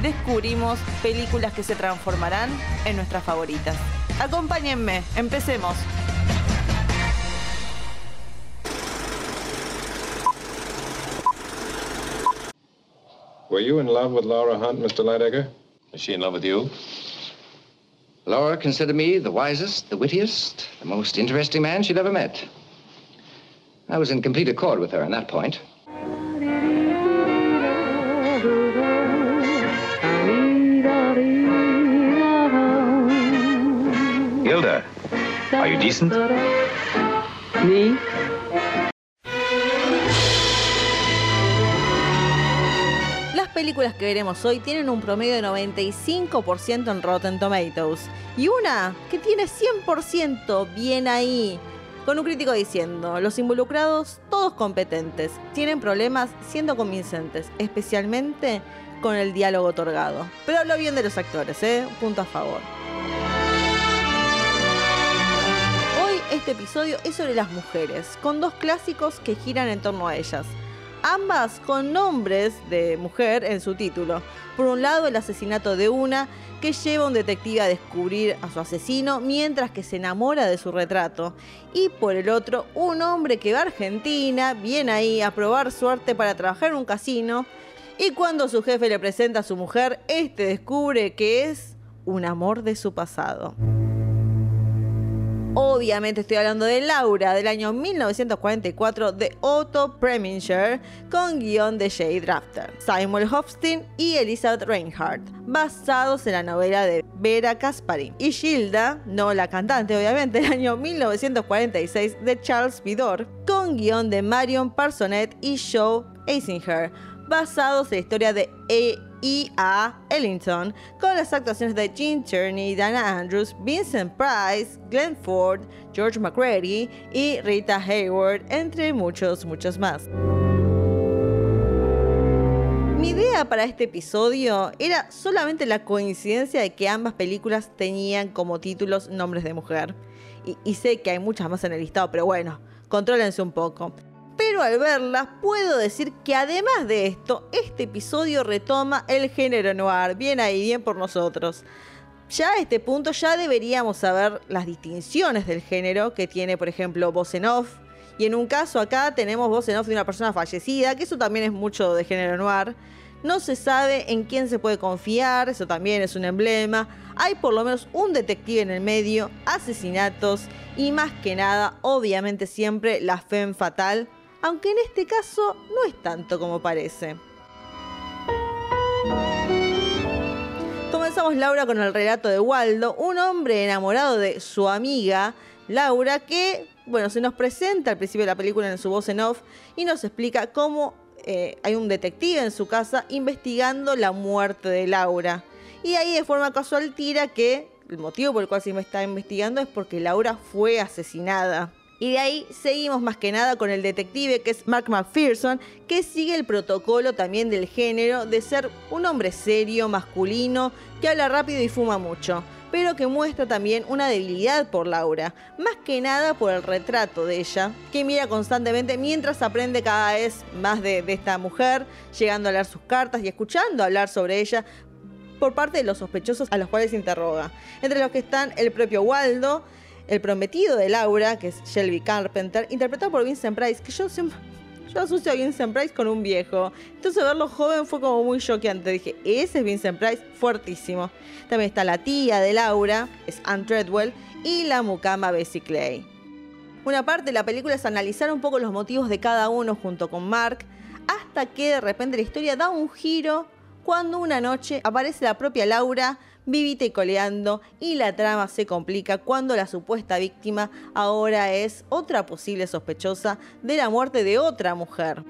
descubrimos películas que se transformarán en nuestras favoritas. Acompáñenme, empecemos. Were you in love with Laura Hunt, Mr. Lightegger? Is she in love with you? Laura considered me the wisest, the wittiest, the most interesting man she'd ever met. I was in complete accord with her on that point. Hilda, are you decent? Me? Las películas que veremos hoy tienen un promedio de 95% en Rotten Tomatoes y una que tiene 100% bien ahí, con un crítico diciendo, los involucrados todos competentes, tienen problemas siendo convincentes, especialmente con el diálogo otorgado. Pero hablo bien de los actores, ¿eh? Punto a favor. Este episodio es sobre las mujeres, con dos clásicos que giran en torno a ellas ambas con nombres de mujer en su título. Por un lado, el asesinato de una que lleva a un detective a descubrir a su asesino mientras que se enamora de su retrato. Y por el otro, un hombre que va a Argentina, viene ahí a probar suerte para trabajar en un casino. Y cuando su jefe le presenta a su mujer, este descubre que es un amor de su pasado. Obviamente estoy hablando de Laura del año 1944 de Otto Preminger con guion de Jay Drafter, Simon Hofstein y Elizabeth Reinhardt, basados en la novela de Vera Kasparin. Y Gilda, no la cantante obviamente, del año 1946 de Charles Vidor, con guion de Marion Parsonet y Joe Eisinger, basados en la historia de E. E. A. Ellington, con las actuaciones de Gene Tierney, Dana Andrews, Vincent Price, Glenn Ford, George McCready y Rita Hayward, entre muchos, muchos más. Mi idea para este episodio era solamente la coincidencia de que ambas películas tenían como títulos nombres de mujer. Y, y sé que hay muchas más en el listado, pero bueno, contrólense un poco. Pero al verlas puedo decir que además de esto, este episodio retoma el género noir, bien ahí, bien por nosotros. Ya a este punto ya deberíamos saber las distinciones del género que tiene, por ejemplo, voz en off. Y en un caso acá tenemos voz en off de una persona fallecida, que eso también es mucho de género noir. No se sabe en quién se puede confiar, eso también es un emblema. Hay por lo menos un detective en el medio, asesinatos y más que nada, obviamente siempre la femme fatal, aunque en este caso no es tanto como parece. Comenzamos Laura con el relato de Waldo, un hombre enamorado de su amiga Laura que, bueno, se nos presenta al principio de la película en su voz en off y nos explica cómo eh, hay un detective en su casa investigando la muerte de Laura. Y ahí de forma casual tira que el motivo por el cual se está investigando es porque Laura fue asesinada. Y de ahí seguimos más que nada con el detective que es Mark McPherson, que sigue el protocolo también del género de ser un hombre serio, masculino, que habla rápido y fuma mucho, pero que muestra también una debilidad por Laura, más que nada por el retrato de ella, que mira constantemente mientras aprende cada vez más de, esta mujer, llegando a leer sus cartas y escuchando hablar sobre ella, por parte de los sospechosos a los cuales interroga, entre los que están el propio Waldo, el prometido de Laura, que es Shelby Carpenter, interpretado por Vincent Price, que yo asocio a Vincent Price con un viejo. Entonces verlo joven fue como muy choqueante. Dije, ese es Vincent Price, fuertísimo. También está la tía de Laura, es Anne Treadwell, y la mucama Bessie Clay. Una parte de la película es analizar un poco los motivos de cada uno junto con Mark, hasta que de repente la historia da un giro cuando una noche aparece la propia Laura vivita y coleando y la trama se complica cuando la supuesta víctima ahora es otra posible sospechosa de la muerte de otra mujer.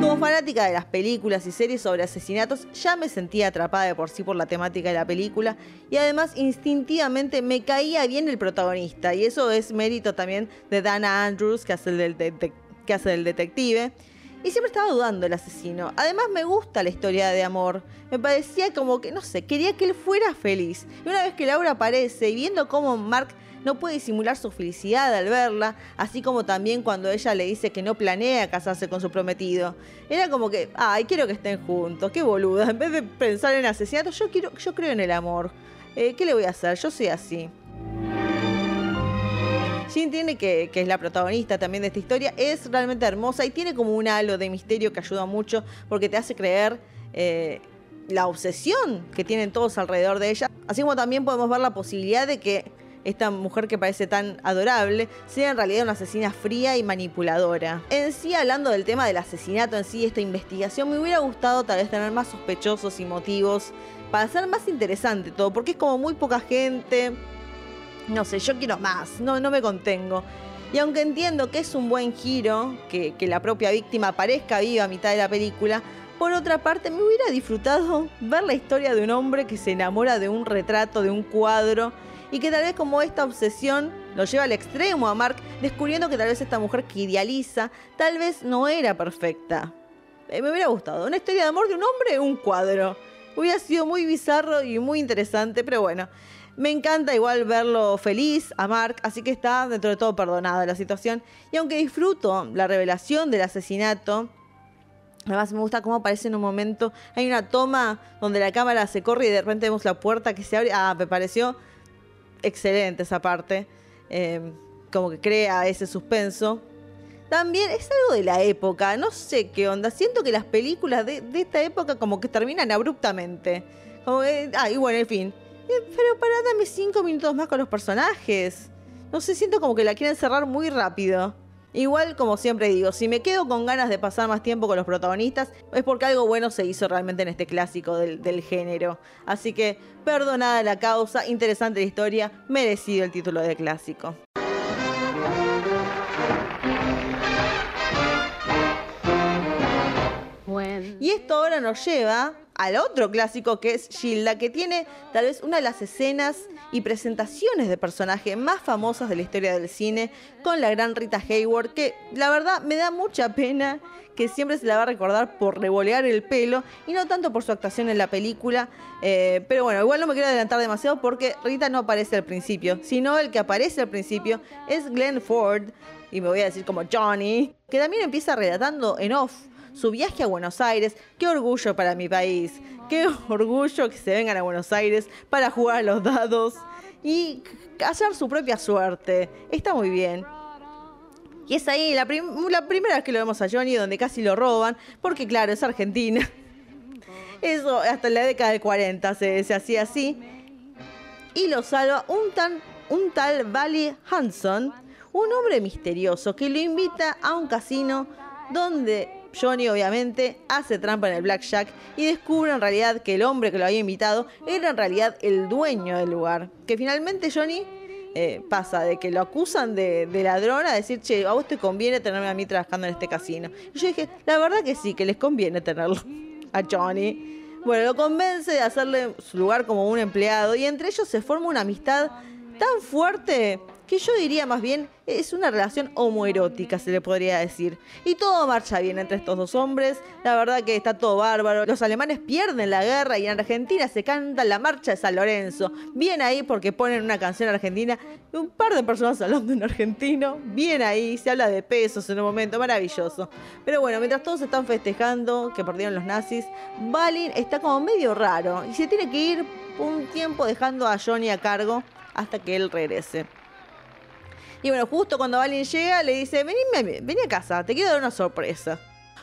Como fanática de las películas y series sobre asesinatos, ya me sentía atrapada de por sí por la temática de la película y además instintivamente me caía bien el protagonista y eso es mérito también de Dana Andrews que hace el del, que hace del detective. Y siempre estaba dudando del asesino. Además me gusta la historia de amor. Me parecía como que, no sé, quería que él fuera feliz. Y una vez que Laura aparece y viendo cómo Mark no puede disimular su felicidad al verla, así como también cuando ella le dice que no planea casarse con su prometido. Era como que, ay, quiero que estén juntos, qué boluda. En vez de pensar en asesinato, yo, quiero, yo creo en el amor. Eh, ¿Qué le voy a hacer? Yo soy así. Jean tiene que, que es la protagonista también de esta historia, es realmente hermosa y tiene como un halo de misterio que ayuda mucho porque te hace creer eh, la obsesión que tienen todos alrededor de ella. Así como también podemos ver la posibilidad de que esta mujer que parece tan adorable sea en realidad una asesina fría y manipuladora. En sí, hablando del tema del asesinato en sí, esta investigación, me hubiera gustado tal vez tener más sospechosos y motivos para hacer más interesante todo, porque es como muy poca gente. No sé, yo quiero más, no, no me contengo. Y aunque entiendo que es un buen giro, que, la propia víctima aparezca viva a mitad de la película, por otra parte, me hubiera disfrutado ver la historia de un hombre que se enamora de un retrato, de un cuadro, y que tal vez como esta obsesión lo lleva al extremo a Mark, descubriendo que tal vez esta mujer que idealiza tal vez no era perfecta. Eh, me hubiera gustado. Una historia de amor de un hombre, un cuadro. Hubiera sido muy bizarro y muy interesante, pero bueno. Me encanta igual verlo feliz a Mark, así que está dentro de todo perdonada la situación. Y aunque disfruto la revelación del asesinato, Además me gusta cómo aparece en un momento. Hay una toma donde la cámara se corre y de repente vemos la puerta que se abre. Ah, me pareció excelente esa parte. Eh, como que crea ese suspenso. También es algo de la época, no sé qué onda. Siento que las películas de, de esta época como que terminan abruptamente. Como que, ah, y bueno, en fin. Pero para darme cinco minutos más con los personajes. No sé, siento como que la quieren cerrar muy rápido. Igual, como siempre digo, si me quedo con ganas de pasar más tiempo con los protagonistas, es porque algo bueno se hizo realmente en este clásico del, del género. Así que, perdonada la causa, interesante la historia, merecido el título de clásico. Y esto ahora nos lleva al otro clásico que es Gilda, que tiene tal vez una de las escenas y presentaciones de personaje más famosas de la historia del cine, con la gran Rita Hayward, que la verdad me da mucha pena que siempre se la va a recordar por revolear el pelo y no tanto por su actuación en la película. Eh, pero bueno, igual no me quiero adelantar demasiado porque Rita no aparece al principio, sino el que aparece al principio es Glenn Ford, y me voy a decir como Johnny, que también empieza relatando en off su viaje a Buenos Aires. Qué orgullo para mi país. Qué orgullo que se vengan a Buenos Aires para jugar a los dados y hacer su propia suerte. Está muy bien. Y es ahí la, primera vez que lo vemos a Johnny donde casi lo roban, porque claro, es Argentina. Eso hasta la década del 40 se, se hacía así. Y lo salva un, un tal Valley Hanson, un hombre misterioso que lo invita a un casino donde Johnny obviamente hace trampa en el blackjack y descubre en realidad que el hombre que lo había invitado era en realidad el dueño del lugar. Que finalmente Johnny eh, pasa de que lo acusan de, de, ladrón a decir, che, a vos te conviene tenerme a mí trabajando en este casino. Y yo dije, la verdad que sí, que les conviene tenerlo a Johnny. Bueno, lo convence de hacerle su lugar como un empleado y entre ellos se forma una amistad tan fuerte que yo diría más bien es una relación homoerótica, se le podría decir. Y todo marcha bien entre estos dos hombres, la verdad que está todo bárbaro. Los alemanes pierden la guerra y en Argentina se canta la marcha de San Lorenzo. Bien ahí porque ponen una canción argentina un par de personas hablando en argentino. Bien ahí, se habla de pesos en un momento, maravilloso. Pero bueno, mientras todos están festejando que perdieron los nazis, Balin está como medio raro y se tiene que ir un tiempo dejando a Johnny a cargo hasta que él regrese. Y bueno, justo cuando Balin llega, le dice, vení, vení a casa, te quiero dar una sorpresa.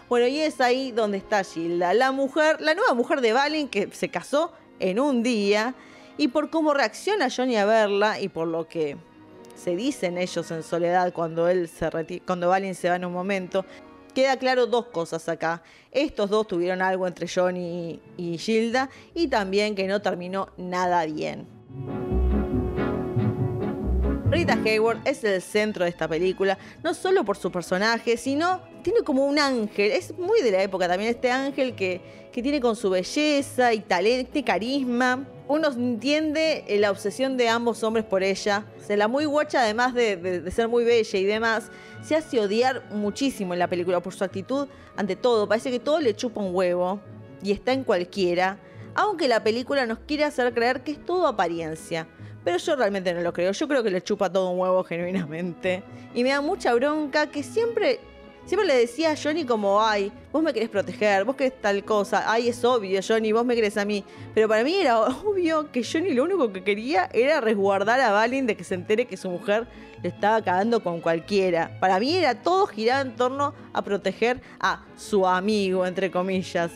Bueno, y es ahí donde está Gilda, la mujer, la nueva mujer de Balin que se casó en un día. Y por cómo reacciona Johnny a verla y por lo que se dicen ellos en soledad cuando él se cuando Balin se va en un momento, queda claro dos cosas acá. Estos dos tuvieron algo entre Johnny y Gilda y también que no terminó nada bien. Rita Hayward es el centro de esta película, no solo por su personaje, sino tiene como un ángel, es muy de la época también este ángel que, que tiene con su belleza y talento y carisma. Uno entiende la obsesión de ambos hombres por ella. Se la muy guacha, además de, de, de ser muy bella y demás, se hace odiar muchísimo en la película por su actitud ante todo. Parece que todo le chupa un huevo y está en cualquiera. Aunque la película nos quiere hacer creer que es todo apariencia. Pero yo realmente no lo creo. Yo creo que le chupa todo un huevo genuinamente. Y me da mucha bronca que siempre Siempre le decía a Johnny como, ay, vos me querés proteger, vos querés tal cosa, ay, es obvio, Johnny, vos me querés a mí. Pero para mí era obvio que Johnny lo único que quería era resguardar a Valin de que se entere que su mujer le estaba cagando con cualquiera. Para mí era todo girar en torno a proteger a su amigo, entre comillas.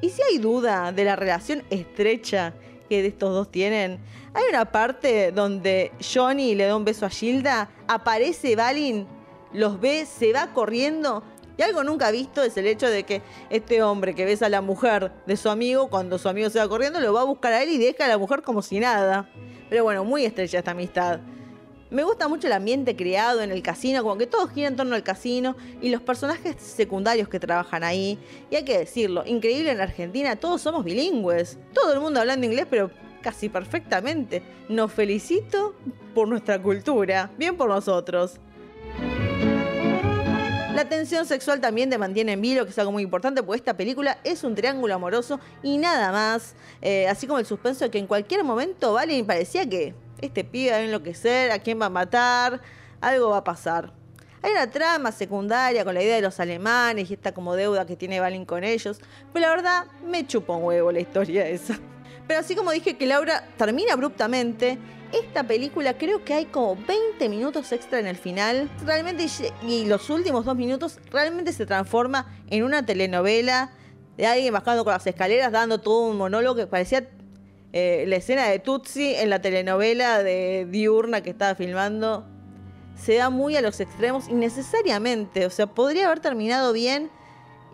Y si hay duda de la relación estrecha que estos dos tienen, hay una parte donde Johnny le da un beso a Gilda, aparece Valin los ve, se va corriendo. Y algo nunca visto es el hecho de que este hombre que besa a la mujer de su amigo, cuando su amigo se va corriendo, lo va a buscar a él y deja a la mujer como si nada. Pero bueno, muy estrecha esta amistad. Me gusta mucho el ambiente creado en el casino, como que todo gira en torno al casino y los personajes secundarios que trabajan ahí. Y hay que decirlo, increíble en Argentina, todos somos bilingües. Todo el mundo hablando inglés, pero casi perfectamente. Nos felicito por nuestra cultura. Bien por nosotros. La tensión sexual también te mantiene en vilo, que es algo muy importante, porque esta película es un triángulo amoroso y nada más. Eh, así como el suspenso de que en cualquier momento Valen parecía que este pibe va a enloquecer, a quién va a matar, algo va a pasar. Hay una trama secundaria con la idea de los alemanes y esta como deuda que tiene Valin con ellos, pero la verdad me chupa un huevo la historia esa. Pero así como dije que Laura termina abruptamente, esta película creo que hay como 20 minutos extra en el final. Realmente, y los últimos dos minutos realmente se transforma en una telenovela de alguien bajando con las escaleras, dando todo un monólogo que parecía eh, la escena de Tutsi en la telenovela de Diurna que estaba filmando. Se da muy a los extremos innecesariamente. O sea, podría haber terminado bien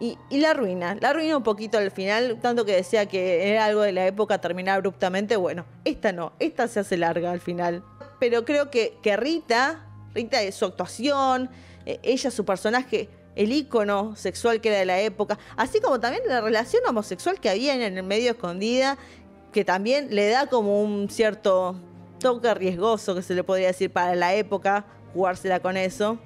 y, la arruina, la arruina un poquito al final, tanto que decía que era algo de la época terminar abruptamente. Bueno, esta no, esta se hace larga al final. Pero creo que, que Rita, Rita su actuación, eh, ella su personaje, el ícono sexual que era de la época, así como también la relación homosexual que había en el medio escondida, que también le da como un cierto toque riesgoso que se le podría decir para la época, jugársela con eso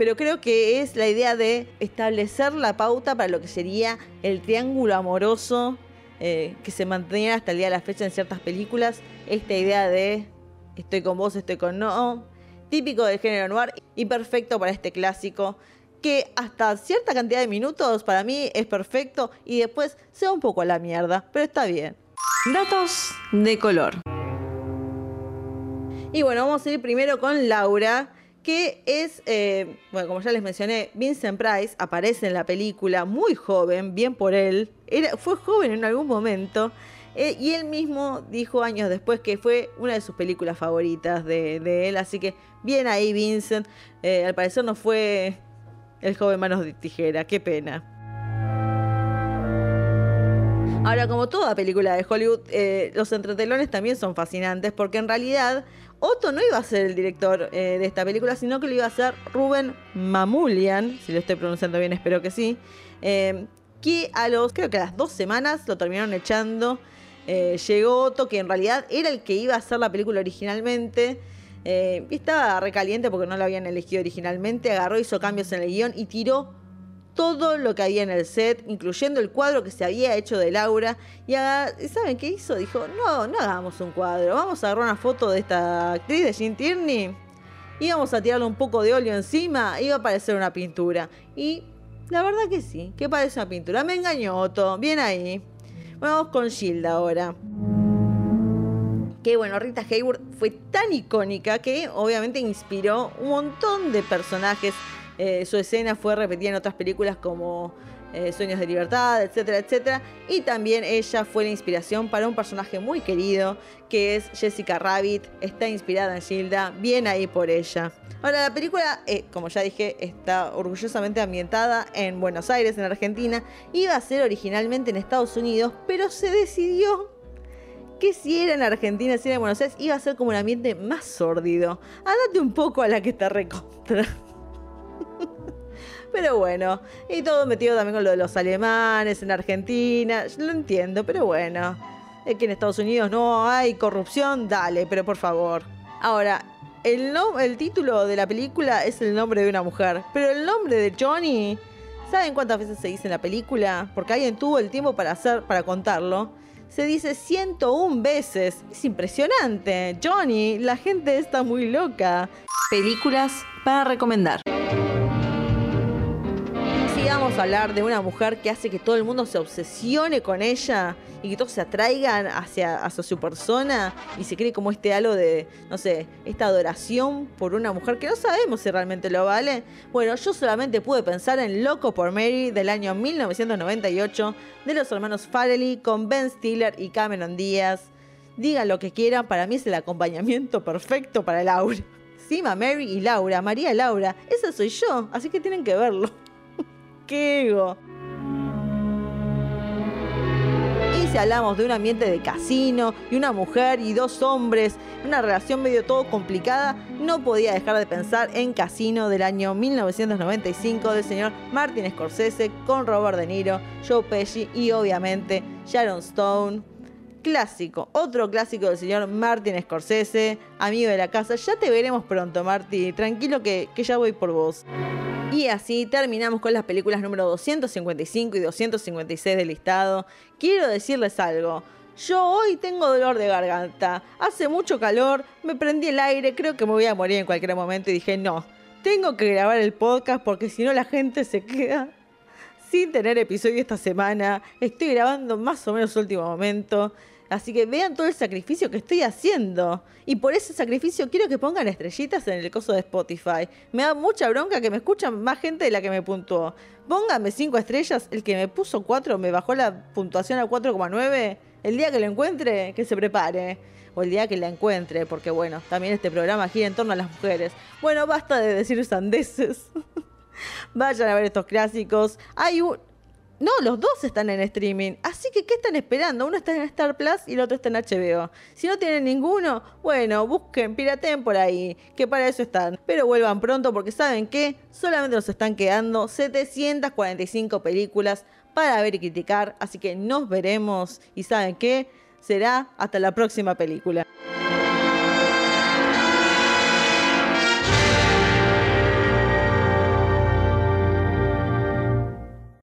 pero creo que es la idea de establecer la pauta para lo que sería el triángulo amoroso eh, que se mantenía hasta el día de la fecha en ciertas películas. Esta idea de estoy con vos, estoy con no, típico del género noir y perfecto para este clásico que hasta cierta cantidad de minutos para mí es perfecto y después se va un poco a la mierda, pero está bien. Datos de color. Y bueno, vamos a ir primero con Laura, que es, eh, bueno, como ya les mencioné, Vincent Price aparece en la película muy joven, bien por él, Era, fue joven en algún momento, eh, y él mismo dijo años después que fue una de sus películas favoritas de, él, así que bien ahí Vincent, eh, al parecer no fue el joven manos de tijera, qué pena. Ahora, como toda película de Hollywood, los entretelones también son fascinantes porque en realidad Otto no iba a ser el director eh, de esta película, sino que lo iba a ser Ruben Mamulian, si lo estoy pronunciando bien, espero que sí, eh, que a los, creo que a las dos semanas lo terminaron echando. Eh, llegó Otto, que en realidad era el que iba a hacer la película originalmente. estaba recaliente porque no lo habían elegido originalmente. Agarró, hizo cambios en el guion y tiró todo lo que había en el set, incluyendo el cuadro que se había hecho de Laura. Y ¿saben qué hizo? Dijo, no, no hagamos un cuadro, vamos a agarrar una foto de esta actriz de Jean Tierney y vamos a tirarle un poco de óleo encima va a parecer una pintura. Y la verdad que sí, que parece una pintura. Me engañó Otto, bien ahí. vamos con Gilda ahora. Que bueno, Rita Hayward fue tan icónica que obviamente inspiró un montón de personajes eh, su escena fue repetida en otras películas como eh, Sueños de Libertad, etcétera, etcétera. Y también ella fue la inspiración para un personaje muy querido que es Jessica Rabbit. Está inspirada en Gilda, bien ahí por ella. Ahora, la película, eh, como ya dije, está orgullosamente ambientada en Buenos Aires, en Argentina. Iba a ser originalmente en Estados Unidos, pero se decidió que si era en Argentina, si era en Buenos Aires, iba a ser como un ambiente más sórdido. Andate un poco a la que está recontra. Pero bueno, y todo metido también con lo de los alemanes en Argentina, lo entiendo, pero bueno. Es que en Estados Unidos no hay corrupción, dale, pero por favor. Ahora, el, título de la película es el nombre de una mujer, pero el nombre de Johnny, ¿saben cuántas veces se dice en la película? Porque alguien tuvo el tiempo para para contarlo. Se dice 101 veces. Es impresionante. Johnny, la gente está muy loca. Películas para recomendar hablar de una mujer que hace que todo el mundo se obsesione con ella y que todos se atraigan hacia, hacia su persona y se cree como este halo de, no sé, esta adoración por una mujer que no sabemos si realmente lo vale. Bueno, yo solamente pude pensar en Loco por Mary del año 1998 de los hermanos Farrelly con Ben Stiller y Cameron Díaz. Digan lo que quieran, para mí es el acompañamiento perfecto para Laura. Sima, Mary y Laura, María Laura, esa soy yo, así que tienen que verlo. Y si hablamos de un ambiente de casino y una mujer y dos hombres, una relación medio todo complicada, no podía dejar de pensar en Casino del año 1995 del señor Martin Scorsese con Robert De Niro, Joe Pesci y obviamente Sharon Stone. Clásico, otro clásico del señor Martin Scorsese, amigo de la casa. Ya te veremos pronto, Marty. Tranquilo que, que ya voy por vos. Y así terminamos con las películas número 255 y 256 del listado. Quiero decirles algo. Yo hoy tengo dolor de garganta. Hace mucho calor, me prendí el aire, creo que me voy a morir en cualquier momento y dije, no, tengo que grabar el podcast porque si no la gente se queda sin tener episodio esta semana. Estoy grabando más o menos último momento. Así que vean todo el sacrificio que estoy haciendo. Y por ese sacrificio quiero que pongan estrellitas en el coso de Spotify. Me da mucha bronca que me escuchan más gente de la que me puntuó. Pónganme 5 estrellas. El que me puso 4 me bajó la puntuación a 4,9. El día que lo encuentre, que se prepare. O el día que la encuentre, porque bueno, también este programa gira en torno a las mujeres. Bueno, basta de decir sandeces. Vayan a ver estos clásicos. Hay un, no, los dos están en streaming. Así que, ¿qué están esperando? Uno está en Star Plus y el otro está en HBO. Si no tienen ninguno, bueno, busquen, pirateen por ahí, que para eso están. Pero vuelvan pronto porque saben que solamente nos están quedando 745 películas para ver y criticar. Así que nos veremos y saben qué, será hasta la próxima película.